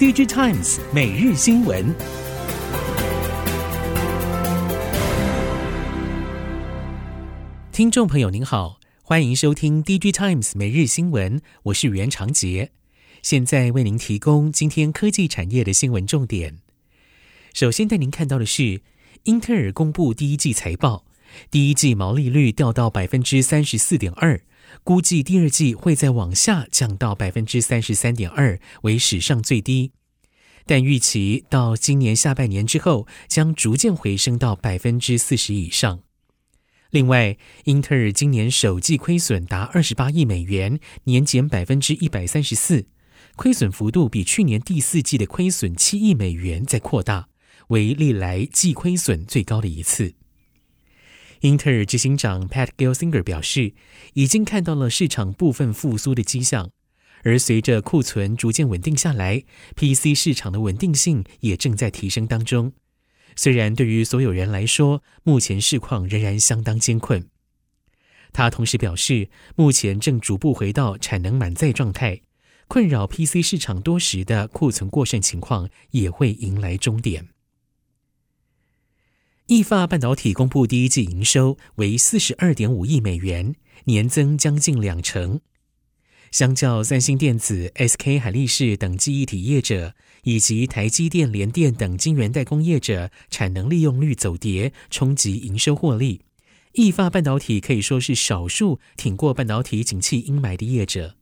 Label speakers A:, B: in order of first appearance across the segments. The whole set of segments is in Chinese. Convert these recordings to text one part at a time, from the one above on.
A: DG Times 每日新闻，听众朋友您好，欢迎收听 DG Times 每日新闻，我是袁长杰，现在为您提供今天科技产业的新闻重点。首先带您看到的是，英特尔公布第一季财报，第一季毛利率掉到百分之三十四点二。估计第二季会再往下降到百分之三十三点二，为史上最低。但预期到今年下半年之后，将逐渐回升到百分之四十以上。另外，英特尔今年首季亏损达二十八亿美元，年减百分之一百三十四，亏损幅度比去年第四季的亏损七亿美元再扩大，为历来季亏损最高的一次。英特尔执行长 Pat Gelsinger 表示，已经看到了市场部分复苏的迹象，而随着库存逐渐稳定下来，PC 市场的稳定性也正在提升当中。虽然对于所有人来说，目前市况仍然相当艰困。他同时表示，目前正逐步回到产能满载状态，困扰 PC 市场多时的库存过剩情况也会迎来终点。意法半导体公布第一季营收为四十二点五亿美元，年增将近两成。相较三星电子、SK 海力士等记忆体业者，以及台积电、联电等晶圆代工业者产能利用率走跌，冲击营收获利，意法半导体可以说是少数挺过半导体景气阴霾的业者。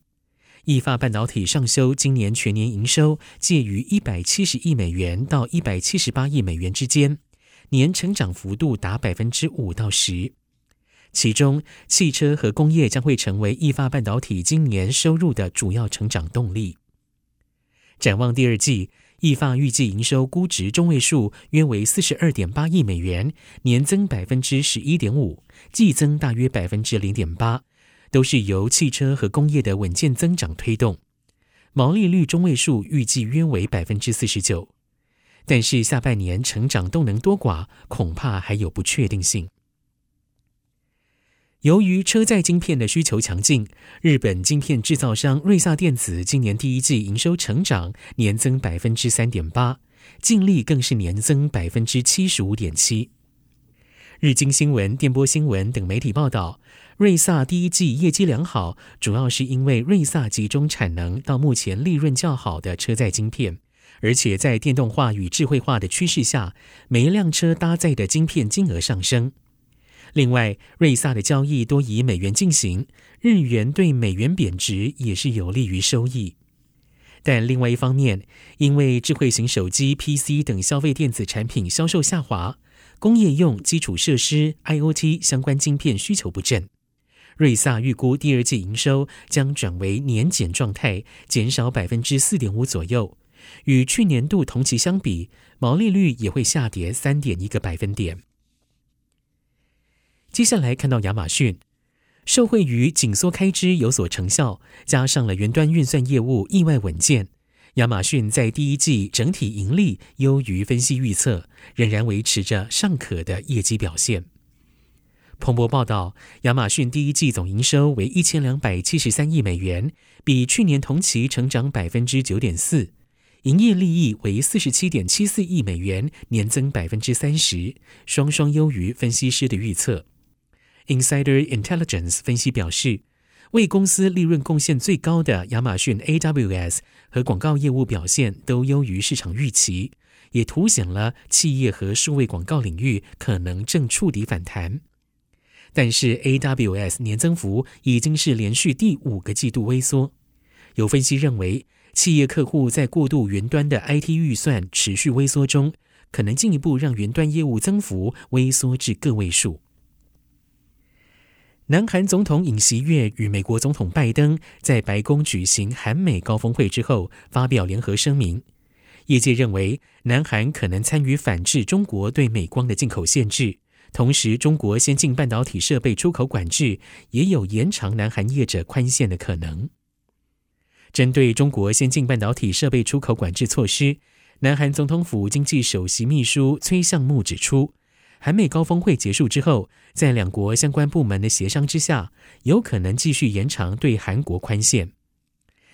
A: 意法半导体上修今年全年营收介于一百七十亿美元到一百七十八亿美元之间。年成长幅度达百分之五到十，其中汽车和工业将会成为意法半导体今年收入的主要成长动力。展望第二季，意法预计营收估值中位数约为四十二点八亿美元，年增百分之十一点五，季增大约百分之零点八，都是由汽车和工业的稳健增长推动。毛利率中位数预计约为百分之四十九。但是下半年成长动能多寡，恐怕还有不确定性。由于车载晶片的需求强劲，日本晶片制造商瑞萨电子今年第一季营收成长年增百分之三点八，净利更是年增百分之七十五点七。日经新闻、电波新闻等媒体报道，瑞萨第一季业绩良好，主要是因为瑞萨集中产能到目前利润较好的车载晶片。而且在电动化与智慧化的趋势下，每一辆车搭载的晶片金额上升。另外，瑞萨的交易多以美元进行，日元对美元贬值也是有利于收益。但另外一方面，因为智慧型手机、PC 等消费电子产品销售下滑，工业用基础设施 IoT 相关晶片需求不振，瑞萨预估第二季营收将转为年减状态，减少百分之四点五左右。与去年度同期相比，毛利率也会下跌三点一个百分点。接下来看到亚马逊，受惠于紧缩开支有所成效，加上了云端运算业务意外稳健，亚马逊在第一季整体盈利优于分析预测，仍然维持着尚可的业绩表现。彭博报道，亚马逊第一季总营收为一千两百七十三亿美元，比去年同期成长百分之九点四。营业利益为四十七点七四亿美元，年增百分之三十，双双优于分析师的预测。Insider Intelligence 分析表示，为公司利润贡献最高的亚马逊 AWS 和广告业务表现都优于市场预期，也凸显了企业和数位广告领域可能正触底反弹。但是 AWS 年增幅已经是连续第五个季度微缩，有分析认为。企业客户在过度云端的 IT 预算持续微缩中，可能进一步让云端业务增幅微缩至个位数。南韩总统尹锡悦与美国总统拜登在白宫举行韩美高峰会之后，发表联合声明。业界认为，南韩可能参与反制中国对美光的进口限制，同时中国先进半导体设备出口管制也有延长南韩业者宽限的可能。针对中国先进半导体设备出口管制措施，南韩总统府经济首席秘书崔相木指出，韩美高峰会结束之后，在两国相关部门的协商之下，有可能继续延长对韩国宽限。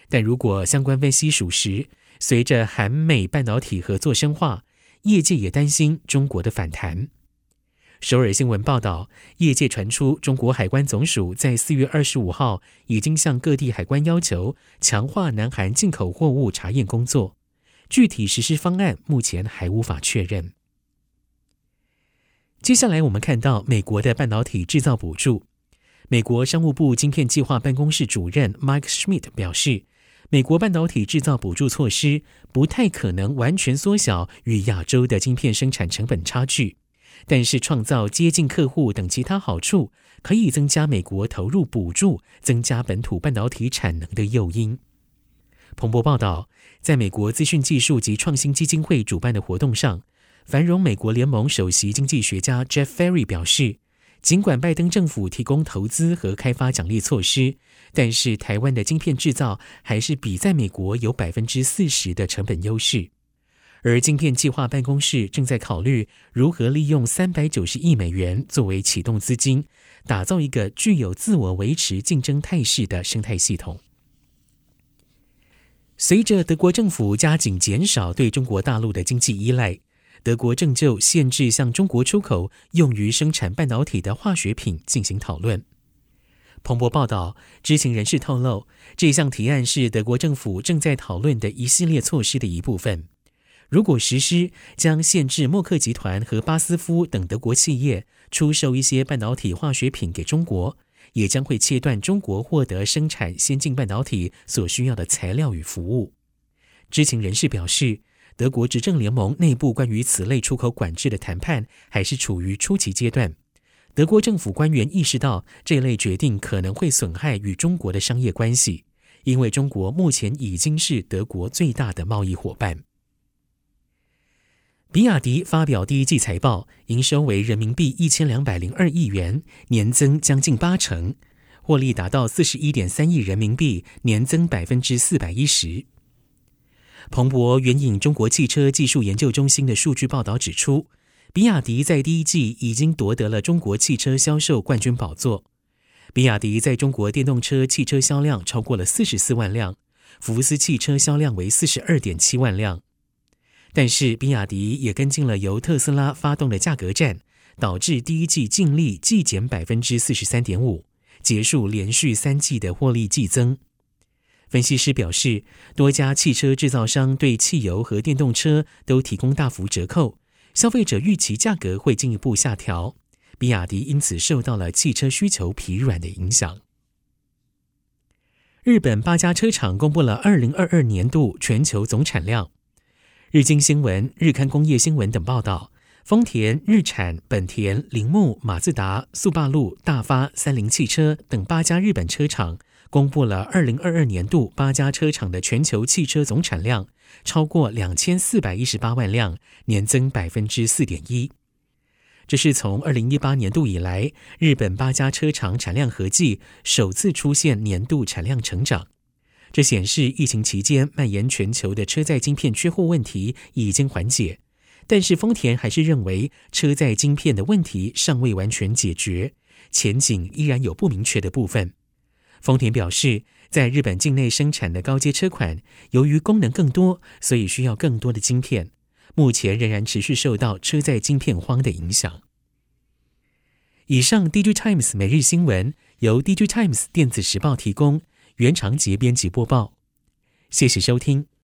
A: 但如果相关分析属实，随着韩美半导体合作深化，业界也担心中国的反弹。首尔新闻报道，业界传出中国海关总署在四月二十五号已经向各地海关要求强化南韩进口货物查验工作，具体实施方案目前还无法确认。接下来我们看到美国的半导体制造补助。美国商务部晶片计划办公室主任 Mike Schmidt 表示，美国半导体制造补助措施不太可能完全缩小与亚洲的晶片生产成本差距，但是创造接近客户等其他好处，可以增加美国投入补助、增加本土半导体产能的诱因。彭博报道，在美国资讯技术及创新基金会主办的活动上。繁荣美国联盟首席经济学家 Jeff Ferry 表示，尽管拜登政府提供投资和开发奖励措施，但是台湾的晶片制造还是比在美国有百分之四十的成本优势。而晶片计划办公室正在考虑如何利用三百九十亿美元作为启动资金，打造一个具有自我维持竞争态势的生态系统。随着德国政府加紧减少对中国大陆的经济依赖。德国正就限制向中国出口用于生产半导体的化学品进行讨论。彭博报道，知情人士透露，这项提案是德国政府正在讨论的一系列措施的一部分。如果实施，将限制默克集团和巴斯夫等德国企业出售一些半导体化学品给中国，也将会切断中国获得生产先进半导体所需要的材料与服务。知情人士表示。德国执政联盟内部关于此类出口管制的谈判还是处于初期阶段。德国政府官员意识到这类决定可能会损害与中国的商业关系，因为中国目前已经是德国最大的贸易伙伴。比亚迪发表第一季财报，营收为人民币一千两百零二亿元，年增将近八成，获利达到四十一点三亿人民币，年增百分之四百一十。彭博援引中国汽车技术研究中心的数据报道指出，比亚迪在第一季已经夺得了中国汽车销售冠军宝座。比亚迪在中国电动车汽车销量超过了四十四万辆，福斯汽车销量为四十二点七万辆。但是，比亚迪也跟进了由特斯拉发动的价格战，导致第一季净利季减百分之四十三点五，结束连续三季的获利季增。分析师表示，多家汽车制造商对汽油和电动车都提供大幅折扣，消费者预期价格会进一步下调。比亚迪因此受到了汽车需求疲软的影响。日本八家车厂公布了二零二二年度全球总产量。日经新闻、日刊工业新闻等报道，丰田、日产、本田、铃木、马自达、速霸陆、大发、三菱汽车等八家日本车厂。公布了二零二二年度八家车厂的全球汽车总产量，超过两千四百一十八万辆，年增百分之四点一。这是从二零一八年度以来，日本八家车厂产量合计首次出现年度产量成长。这显示疫情期间蔓延全球的车载晶片缺货问题已经缓解，但是丰田还是认为车载晶片的问题尚未完全解决，前景依然有不明确的部分。丰田表示，在日本境内生产的高阶车款，由于功能更多，所以需要更多的晶片。目前仍然持续受到车载晶片荒的影响。以上，DigiTimes 每日新闻由 DigiTimes 电子时报提供，原长节编辑播报。谢谢收听。